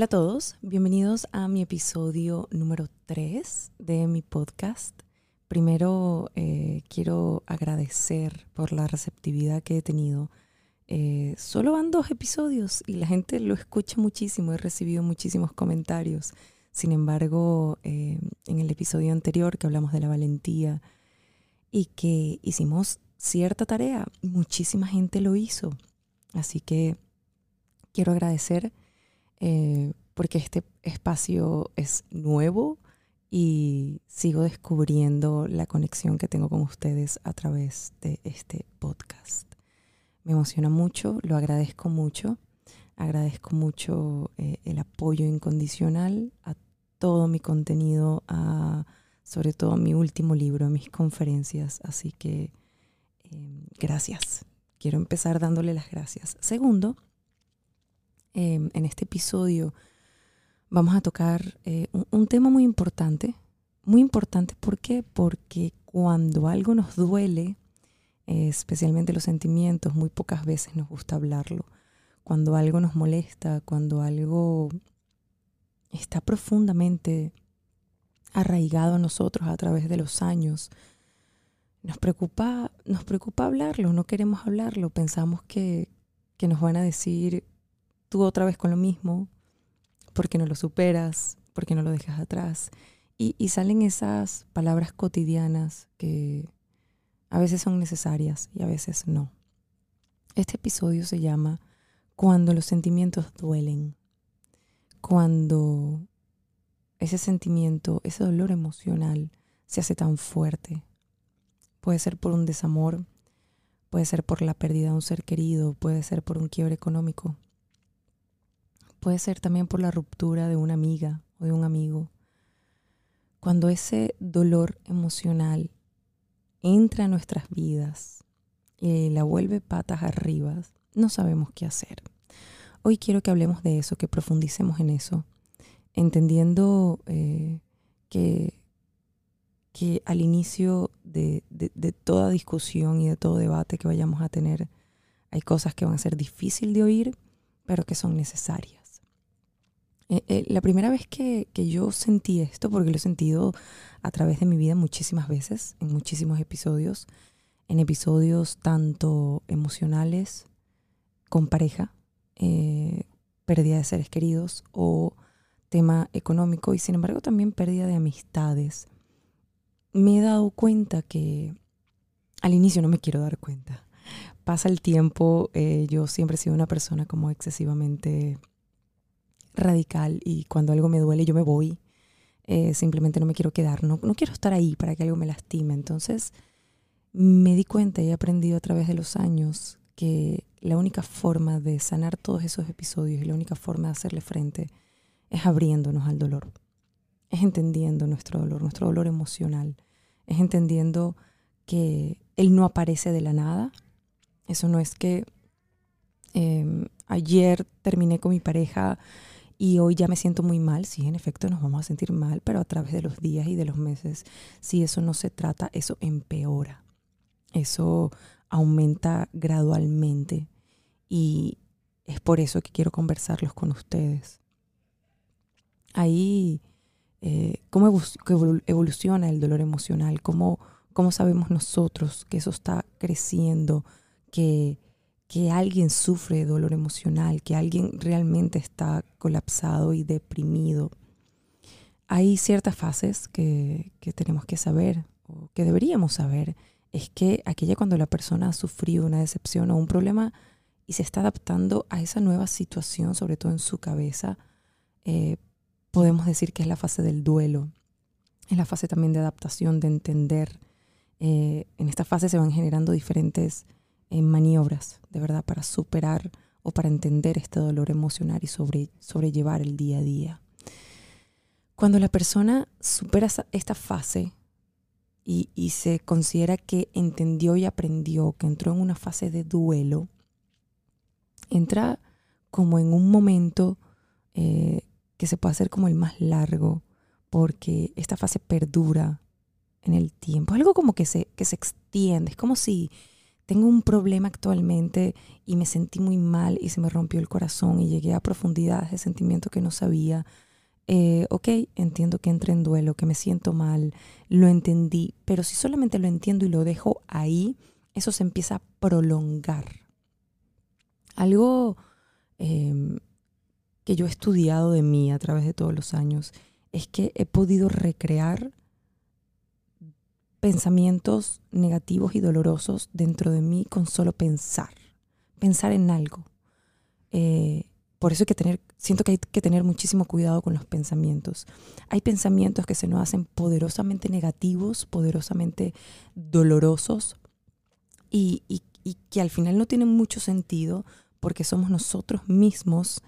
Hola a todos, bienvenidos a mi episodio número 3 de mi podcast. Primero eh, quiero agradecer por la receptividad que he tenido. Eh, solo van dos episodios y la gente lo escucha muchísimo, he recibido muchísimos comentarios. Sin embargo, eh, en el episodio anterior que hablamos de la valentía y que hicimos cierta tarea, muchísima gente lo hizo. Así que quiero agradecer eh, porque este espacio es nuevo y sigo descubriendo la conexión que tengo con ustedes a través de este podcast. Me emociona mucho, lo agradezco mucho, agradezco mucho eh, el apoyo incondicional a todo mi contenido, a, sobre todo a mi último libro, a mis conferencias, así que em, gracias. Quiero empezar dándole las gracias. Segundo, Em, en este episodio vamos a tocar eh, un, tema muy importante. Muy importante, ¿por qué? Porque cuando algo nos duele, especialmente los sentimientos, muy pocas veces nos gusta hablarlo. Cuando algo nos molesta, cuando algo está profundamente arraigado a nosotros a través de los años, nos preocupa, nos preocupa hablarlo, no queremos hablarlo, pensamos que, que nos van a decir tú otra vez con lo mismo, porque no lo superas, porque no lo dejas atrás. Y, salen esas palabras cotidianas que a veces son necesarias y a veces no. Este episodio se llama Cuando los sentimientos duelen. Cuando ese sentimiento, ese dolor emocional se hace tan fuerte. Puede ser por un desamor, puede ser por la pérdida de un ser querido, puede ser por un quiebre económico, Puede ser también por la ruptura de una amiga o de un amigo. Cuando ese dolor emocional entra a nuestras vidas y la vuelve patas arriba, no sabemos qué hacer. Hoy quiero que hablemos de eso, que profundicemos en eso, entendiendo eh, que, que al inicio de, de, toda discusión y de todo debate que vayamos a tener, hay cosas que van a ser difíciles de oír, pero que son necesarias. Eh, eh, la primera vez que, yo sentí esto, porque lo he sentido a través de mi vida muchísimas veces, en muchísimos episodios, en episodios tanto emocionales, con pareja, eh, pérdida de seres queridos o tema económico y sin embargo también pérdida de amistades. Me he dado cuenta que al inicio no me quiero dar cuenta. Pasa el tiempo, yo siempre he sido una persona como excesivamente radical y cuando algo me duele yo me voy. Eh, simplemente no me quiero quedar, no, no quiero estar ahí para que algo me lastime. Entonces me di cuenta y he aprendido a través de los años que la única forma de sanar todos esos episodios y la única forma de hacerle frente es abriéndonos al dolor, es entendiendo nuestro dolor, nuestro dolor emocional, es entendiendo que él no aparece de la nada. Eso no es que em, ayer terminé con mi pareja y hoy ya me siento muy mal, sí, en efecto nos vamos a sentir mal, pero a través de los días y de los meses, si eso no se trata, eso empeora, eso aumenta gradualmente y es por eso que quiero conversarlos con ustedes. Ahí, eh, ¿cómo evoluciona el dolor emocional? ¿Cómo, ¿Cómo sabemos nosotros que eso está creciendo? Que que alguien sufre dolor emocional, que alguien realmente está colapsado y deprimido. Hay ciertas fases que, tenemos que saber, o que deberíamos saber, es que aquella cuando la persona ha sufrido una decepción o un problema y se está adaptando a esa nueva situación, sobre todo en su cabeza, eh, podemos decir que es la fase del duelo. Es la fase también de adaptación, de entender. Eh, en esta fase se van generando diferentes en maniobras, de verdad, para superar o para entender este dolor emocional y sobre, sobrellevar el día a día. Cuando la persona supera esta fase y, se considera que entendió y aprendió, que entró en una fase de duelo, entra como en un momento eh, que se puede hacer como el más largo, porque esta fase perdura en el tiempo. Algo como que se, que se extiende, es como si tengo un problema actualmente y me sentí muy mal y se me rompió el corazón y llegué a profundidades de sentimiento que no sabía. Eh, ok, entiendo que entré en duelo, que me siento mal, lo entendí, pero si solamente lo entiendo y lo dejo ahí, eso se empieza a prolongar. Algo em, que yo he estudiado de mí a través de todos los años es que he podido recrear pensamientos negativos y dolorosos dentro de mí con solo pensar, pensar en algo. Eh, por eso hay que tener, siento que hay que tener muchísimo cuidado con los pensamientos. Hay pensamientos que se nos hacen poderosamente negativos, poderosamente dolorosos y, y que al final no tienen mucho sentido porque somos nosotros mismos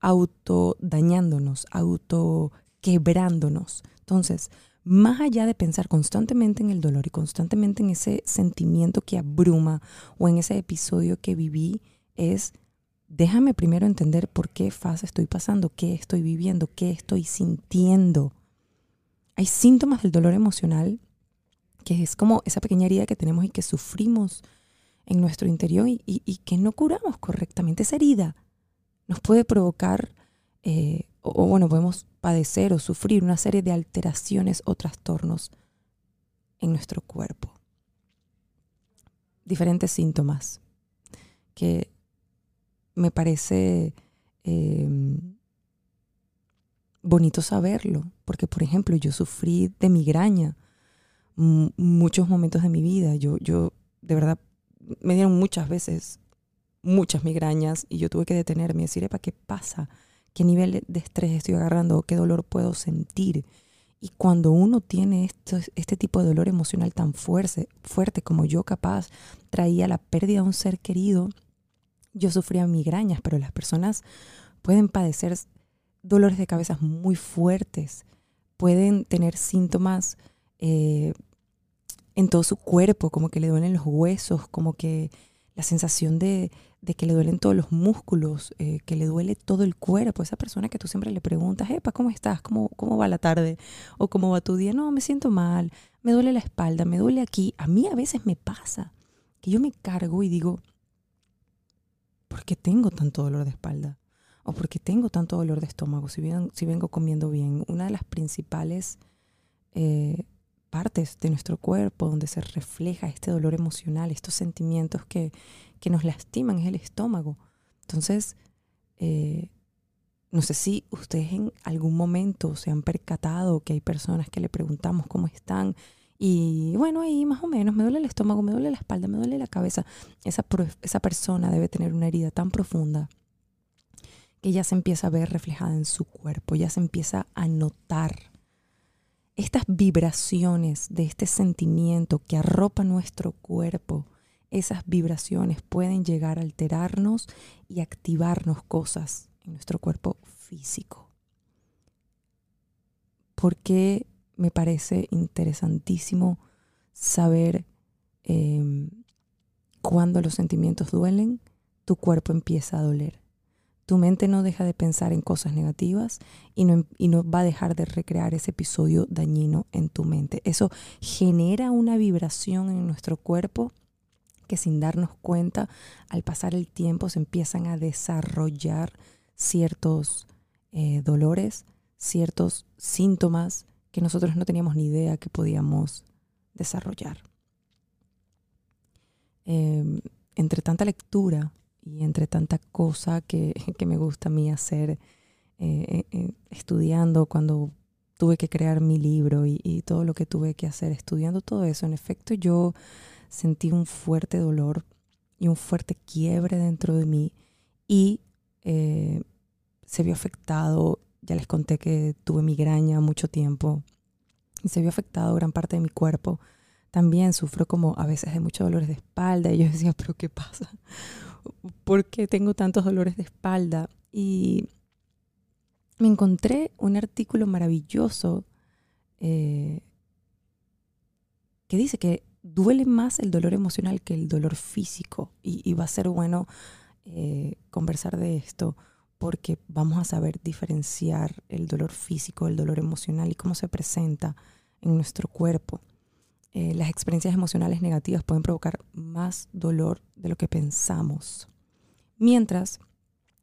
auto dañándonos, auto quebrándonos. Entonces, más allá de pensar constantemente en el dolor y constantemente en ese sentimiento que abruma o en ese episodio que viví, es déjame primero entender por qué fase estoy pasando, qué estoy viviendo, qué estoy sintiendo. Hay síntomas del dolor emocional que es como esa pequeña herida que tenemos y que sufrimos en nuestro interior y, que no curamos correctamente. Esa herida nos puede provocar eh, o, bueno, podemos padecer o sufrir una serie de alteraciones o trastornos en nuestro cuerpo. Diferentes síntomas que me parece em, bonito saberlo, porque por ejemplo yo sufrí de migraña muchos momentos de mi vida. Yo, yo de verdad me dieron muchas veces muchas migrañas y yo tuve que detenerme y decir, ¿para qué pasa? Qué nivel de estrés estoy agarrando, qué dolor puedo sentir. Y cuando uno tiene esto, este tipo de dolor emocional tan fuerte, fuerte como yo capaz traía la pérdida de un ser querido, yo sufría migrañas, pero las personas pueden padecer dolores de cabeza muy fuertes, pueden tener síntomas eh, en todo su cuerpo, como que le duelen los huesos, como que la sensación de, de que le duelen todos los músculos, eh, que le duele todo el cuerpo. Esa persona que tú siempre le preguntas, Epa, ¿cómo estás? ¿Cómo, ¿Cómo va la tarde? ¿O cómo va tu día? No, me siento mal, me duele la espalda, me duele aquí. A mí a veces me pasa que yo me cargo y digo, ¿por qué tengo tanto dolor de espalda? ¿O por qué tengo tanto dolor de estómago si, si vengo comiendo bien? Una de las principales eh, partes de nuestro cuerpo donde se refleja este dolor emocional, estos sentimientos que, que nos lastiman, es el estómago. Entonces, eh, no sé si ustedes en algún momento se han percatado que hay personas que le preguntamos cómo están y bueno, ahí más o menos me duele el estómago, me duele la espalda, me duele la cabeza. Esa, esa persona debe tener una herida tan profunda que ya se empieza a ver reflejada en su cuerpo, ya se empieza a notar estas vibraciones de este sentimiento que arropa nuestro cuerpo, esas vibraciones pueden llegar a alterarnos y activarnos cosas en nuestro cuerpo físico. Porque me parece interesantísimo saber em, cuando los sentimientos duelen, tu cuerpo empieza a doler tu mente no deja de pensar en cosas negativas y no, y no, va a dejar de recrear ese episodio dañino en tu mente. Eso genera una vibración en nuestro cuerpo que sin darnos cuenta, al pasar el tiempo se empiezan a desarrollar ciertos eh, dolores, ciertos síntomas que nosotros no teníamos ni idea que podíamos desarrollar. Em, entre tanta lectura, y entre tanta cosa que, me gusta a mí hacer eh, eh, eh, estudiando cuando tuve que crear mi libro y, todo lo que tuve que hacer estudiando todo eso, en efecto yo sentí un fuerte dolor y un fuerte quiebre dentro de mí y se vio afectado, ya les conté que tuve migraña mucho tiempo y se vio afectado gran parte de mi cuerpo. También sufro como a veces de muchos dolores de espalda y yo decía, pero ¿qué pasa? Por qué tengo tantos dolores de espalda. Y me encontré un artículo maravilloso eh, que dice que duele más el dolor emocional que el dolor físico. Y, va a ser bueno eh, conversar de esto porque vamos a saber diferenciar el dolor físico del dolor emocional y cómo se presenta en nuestro cuerpo. Eh, las experiencias emocionales negativas pueden provocar más dolor de lo que pensamos, mientras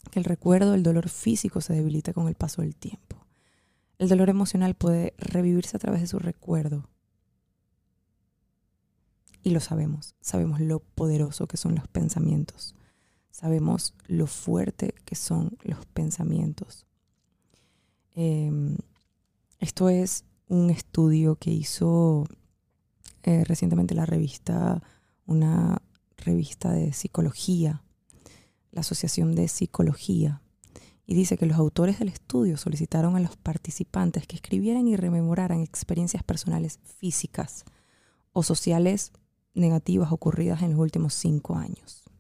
que el recuerdo del dolor físico se debilita con el paso del tiempo. El dolor emocional puede revivirse a través de su recuerdo. Y lo sabemos, sabemos lo poderoso que son los pensamientos, sabemos lo fuerte que son los pensamientos. Em, esto es un estudio que hizo eh, recientemente la revista, una revista de psicología, la Asociación de Psicología, y dice que los autores del estudio solicitaron a los participantes que escribieran y rememoraran experiencias personales físicas o sociales negativas ocurridas en los últimos cinco años.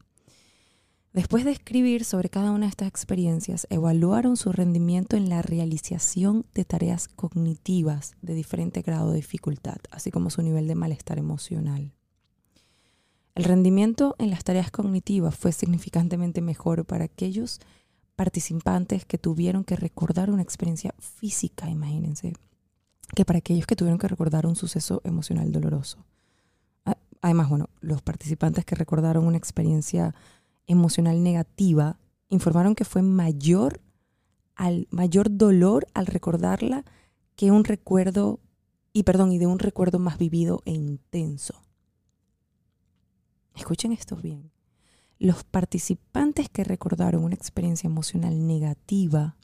Después de escribir sobre cada una de estas experiencias, evaluaron su rendimiento en la realización de tareas cognitivas de diferente grado de dificultad, así como su nivel de malestar emocional. El rendimiento en las tareas cognitivas fue significantemente mejor para aquellos participantes que tuvieron que recordar una experiencia física, imagínense, que para aquellos que tuvieron que recordar un suceso emocional doloroso. Además, bueno, los participantes que recordaron una experiencia emocional negativa informaron que fue mayor al mayor dolor al recordarla que un recuerdo y perdón y de un recuerdo más vivido e intenso. Escuchen esto bien. Los participantes que recordaron una experiencia emocional negativa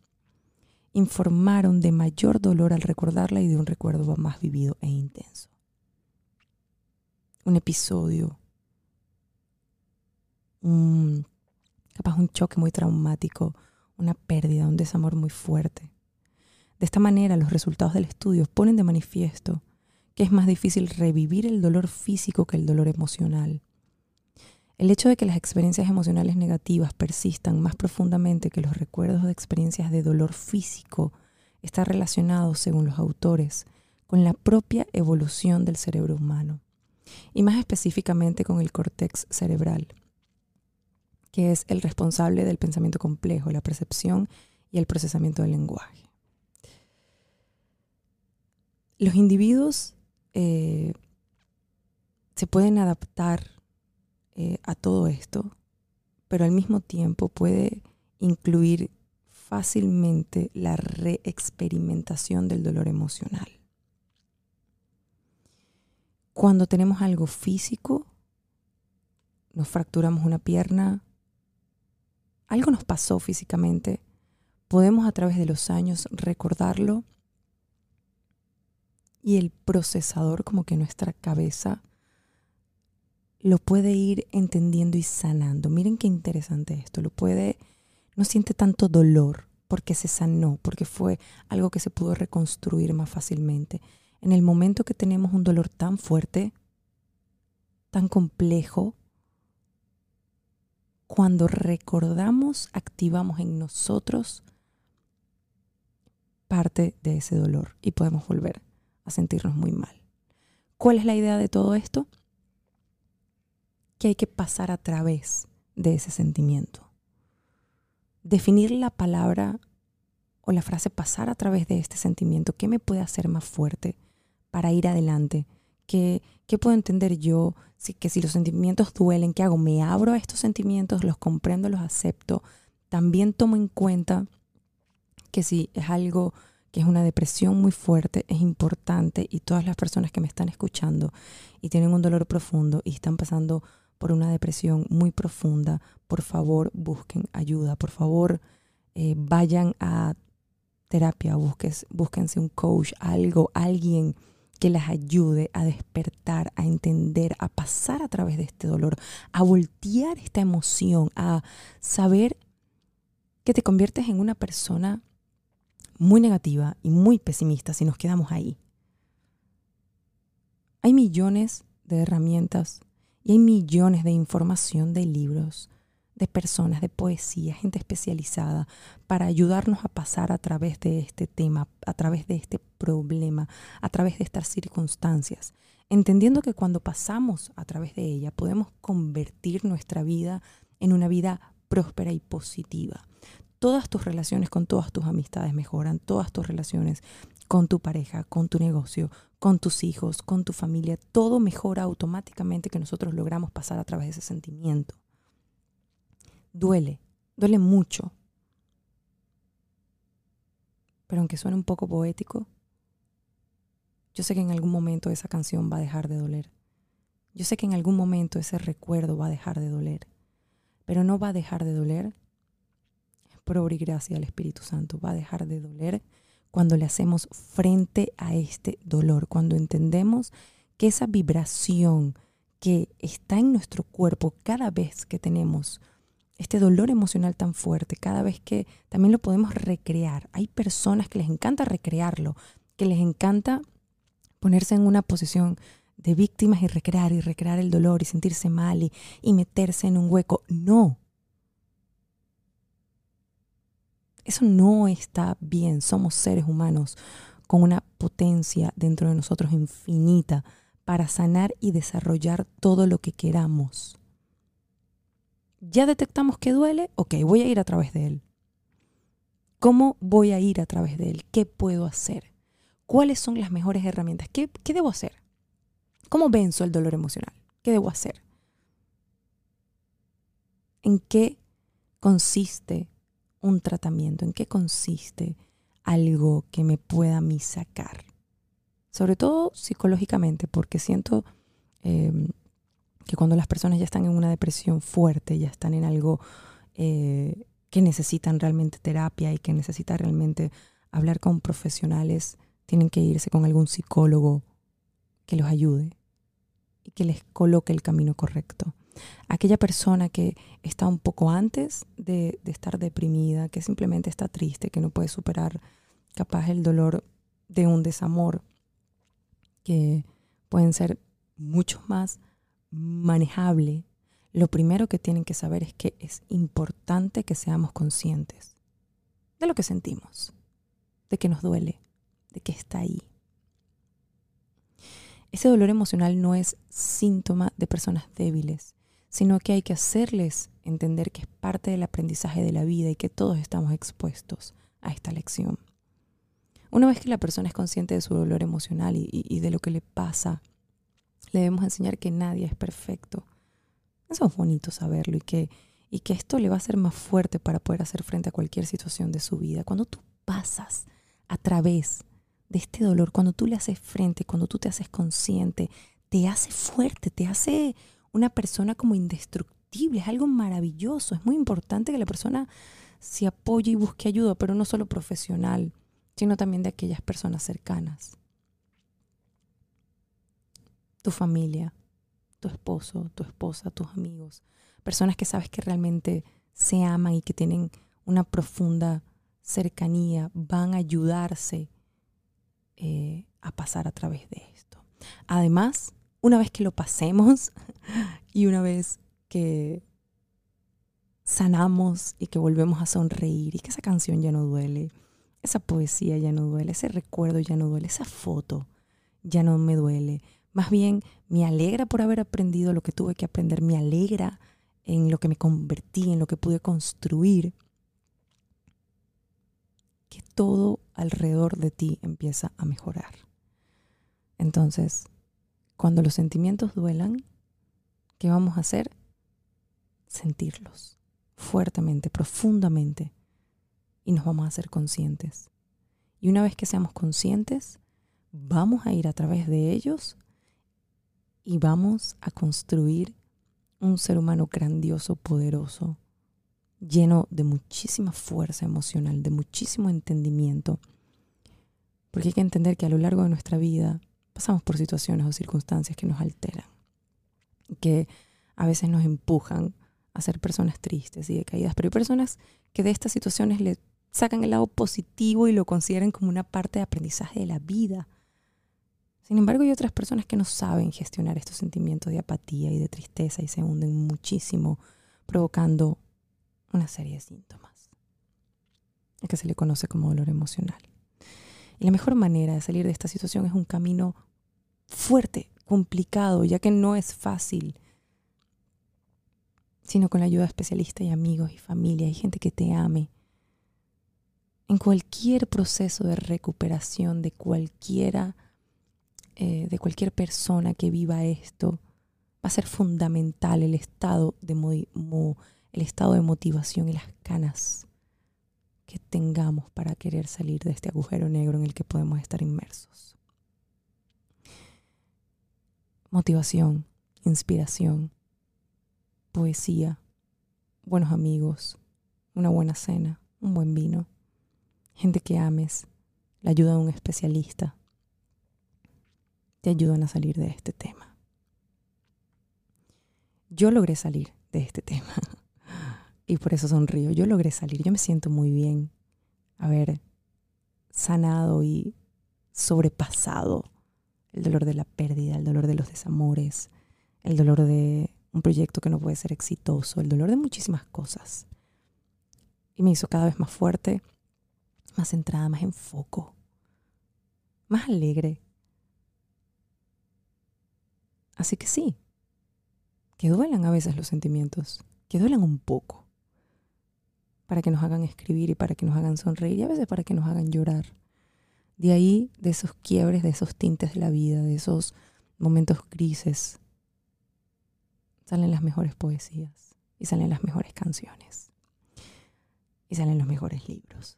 informaron de mayor dolor al recordarla y de un recuerdo más vivido e intenso. Un episodio un, capaz un choque muy traumático, una pérdida, un desamor muy fuerte. De esta manera, los resultados del estudio ponen de manifiesto que es más difícil revivir el dolor físico que el dolor emocional. El hecho de que las experiencias emocionales negativas persistan más profundamente que los recuerdos de experiencias de dolor físico está relacionado, según los autores, con la propia evolución del cerebro humano, y más específicamente con el córtex cerebral, que es el responsable del pensamiento complejo, la percepción y el procesamiento del lenguaje. Los individuos eh, se pueden adaptar eh, a todo esto, pero al mismo tiempo puede incluir fácilmente la reexperimentación del dolor emocional. Cuando tenemos algo físico, nos fracturamos una pierna, algo nos pasó físicamente, podemos a través de los años recordarlo y el procesador, como que nuestra cabeza, lo puede ir entendiendo y sanando. Miren qué interesante esto, lo puede, no siente tanto dolor porque se sanó, porque fue algo que se pudo reconstruir más fácilmente. En el momento que tenemos un dolor tan fuerte, tan complejo, cuando recordamos, activamos en nosotros parte de ese dolor y podemos volver a sentirnos muy mal. ¿Cuál es la idea de todo esto? Que hay que pasar a través de ese sentimiento. Definir la palabra o la frase pasar a través de este sentimiento, ¿qué me puede hacer más fuerte para ir adelante? ¿Qué, puedo entender yo? que si los sentimientos duelen, ¿qué hago? ¿Me abro a estos sentimientos? ¿Los comprendo? ¿Los acepto? También tomo en cuenta que si es algo que es una depresión muy fuerte, es importante y todas las personas que me están escuchando y tienen un dolor profundo y están pasando por una depresión muy profunda, por favor busquen ayuda, por favor eh, vayan a terapia, busques, búsquense un coach, algo, alguien que las ayude a despertar, a entender, a pasar a través de este dolor, a voltear esta emoción, a saber que te conviertes en una persona muy negativa y muy pesimista si nos quedamos ahí. Hay millones de herramientas y hay millones de información de libros, de personas, de poesía, gente especializada, para ayudarnos a pasar a través de este tema, a través de este problema, a través de estas circunstancias, entendiendo que cuando pasamos a través de ella podemos convertir nuestra vida en una vida próspera y positiva. Todas tus relaciones con todas tus amistades mejoran, todas tus relaciones con tu pareja, con tu negocio, con tus hijos, con tu familia, todo mejora automáticamente que nosotros logramos pasar a través de ese sentimiento. Duele, duele mucho. Pero aunque suene un poco poético, yo sé que en algún momento esa canción va a dejar de doler. Yo sé que en algún momento ese recuerdo va a dejar de doler. Pero no va a dejar de doler por obra y gracia al Espíritu Santo. Va a dejar de doler cuando le hacemos frente a este dolor, cuando entendemos que esa vibración que está en nuestro cuerpo cada vez que tenemos este dolor emocional tan fuerte, cada vez que también lo podemos recrear. Hay personas que les encanta recrearlo, que les encanta ponerse en una posición de víctimas y recrear y recrear el dolor y sentirse mal y, y meterse en un hueco. No, Eso no está bien. Somos seres humanos con una potencia dentro de nosotros infinita para sanar y desarrollar todo lo que queramos. Ya detectamos que duele, ok, voy a ir a través de él. ¿Cómo voy a ir a través de él? ¿Qué puedo hacer? ¿Cuáles son las mejores herramientas? ¿Qué, qué debo hacer? ¿Cómo venzo el dolor emocional? ¿Qué debo hacer? ¿En qué consiste un tratamiento, en qué consiste algo que me pueda a mí sacar. Sobre todo psicológicamente, porque siento em, que cuando las personas ya están en una depresión fuerte, ya están en algo eh, que necesitan realmente terapia y que necesitan realmente hablar con profesionales, tienen que irse con algún psicólogo que los ayude y que les coloque el camino correcto. Aquella persona que está un poco antes de, estar deprimida, que simplemente está triste, que no puede superar capaz el dolor de un desamor, que pueden ser mucho más manejable, lo primero que tienen que saber es que es importante que seamos conscientes de lo que sentimos, de que nos duele, de que está ahí. Ese dolor emocional no es síntoma de personas débiles, sino que hay que hacerles entender que es parte del aprendizaje de la vida y que todos estamos expuestos a esta lección. Una vez que la persona es consciente de su dolor emocional y, de lo que le pasa, le debemos enseñar que nadie es perfecto. Eso es bonito saberlo y que, y que esto le va a ser más fuerte para poder hacer frente a cualquier situación de su vida. Cuando tú pasas a través de este dolor, cuando tú le haces frente, cuando tú te haces consciente, te hace fuerte, te hace una persona como indestructible, es algo maravilloso. Es muy importante que la persona se apoye y busque ayuda, pero no solo profesional, sino también de aquellas personas cercanas. Tu familia, tu esposo, tu esposa, tus amigos, personas que sabes que realmente se aman y que tienen una profunda cercanía, van a ayudarse eh, a pasar a través de esto. Además, una vez que lo pasemos y una vez que sanamos y que volvemos a sonreír y que esa canción ya no duele, esa poesía ya no duele, ese recuerdo ya no duele, esa foto ya no me duele. Más bien me alegra por haber aprendido lo que tuve que aprender, me alegra en lo que me convertí, en lo que pude construir, que todo alrededor de ti empieza a mejorar. Entonces, cuando los sentimientos duelan, ¿qué vamos a hacer? Sentirlos fuertemente, profundamente, y nos vamos a hacer conscientes. Y una vez que seamos conscientes, vamos a ir a través de ellos y vamos a construir un ser humano grandioso, poderoso, lleno de muchísima fuerza emocional, de muchísimo entendimiento. Porque hay que entender que a lo largo de nuestra vida pasamos por situaciones o circunstancias que nos alteran, que a veces nos empujan a ser personas tristes y decaídas, pero hay personas que de estas situaciones le sacan el lado positivo y lo consideran como una parte de aprendizaje de la vida. Sin embargo, hay otras personas que no saben gestionar estos sentimientos de apatía y de tristeza y se hunden muchísimo, provocando una serie de síntomas, que se le conoce como dolor emocional. Y la mejor manera de salir de esta situación es un camino fuerte, complicado, ya que no es fácil, sino con la ayuda de especialistas y amigos y familia y gente que te ame, en cualquier proceso de recuperación de cualquiera, eh, de cualquier persona que viva esto, va a ser fundamental el estado de, el estado de motivación y las ganas que tengamos para querer salir de este agujero negro en el que podemos estar inmersos. Motivación, inspiración, poesía, buenos amigos, una buena cena, un buen vino, gente que ames, la ayuda de un especialista, te ayudan a salir de este tema. Yo logré salir de este tema y por eso sonrío. Yo logré salir, yo me siento muy bien haber sanado y sobrepasado el dolor de la pérdida, el dolor de los desamores, el dolor de un proyecto que no puede ser exitoso, el dolor de muchísimas cosas. Y me hizo cada vez más fuerte, más centrada, más en foco, más alegre. Así que sí, que duelan a veces los sentimientos, que duelan un poco, para que nos hagan escribir y para que nos hagan sonreír y a veces para que nos hagan llorar. De ahí, de esos quiebres, de esos tintes de la vida, de esos momentos grises, salen las mejores poesías y salen las mejores canciones y salen los mejores libros.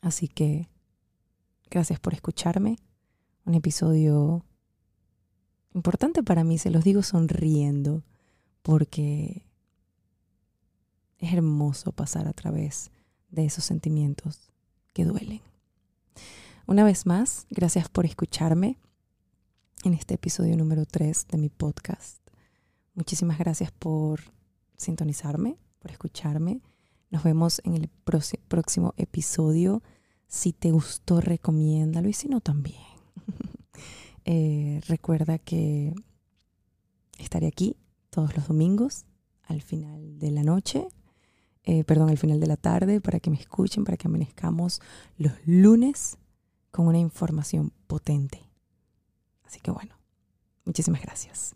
Así que gracias por escucharme. Un episodio importante para mí, se los digo sonriendo, porque es hermoso pasar a través de esos sentimientos que duelen. Una vez más, gracias por escucharme en este episodio número 3 de mi podcast. Muchísimas gracias por sintonizarme, por escucharme. Nos vemos en el próximo episodio. Si te gustó, recomiéndalo y si no, también. Eh, recuerda que estaré aquí todos los domingos al final de la noche, eh, perdón, al final de la tarde, para que me escuchen, para que amanezcamos los lunes con una información potente. Así que bueno, muchísimas gracias.